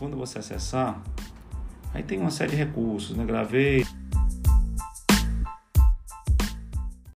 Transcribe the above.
quando você acessar, aí tem uma série de recursos, né? Gravei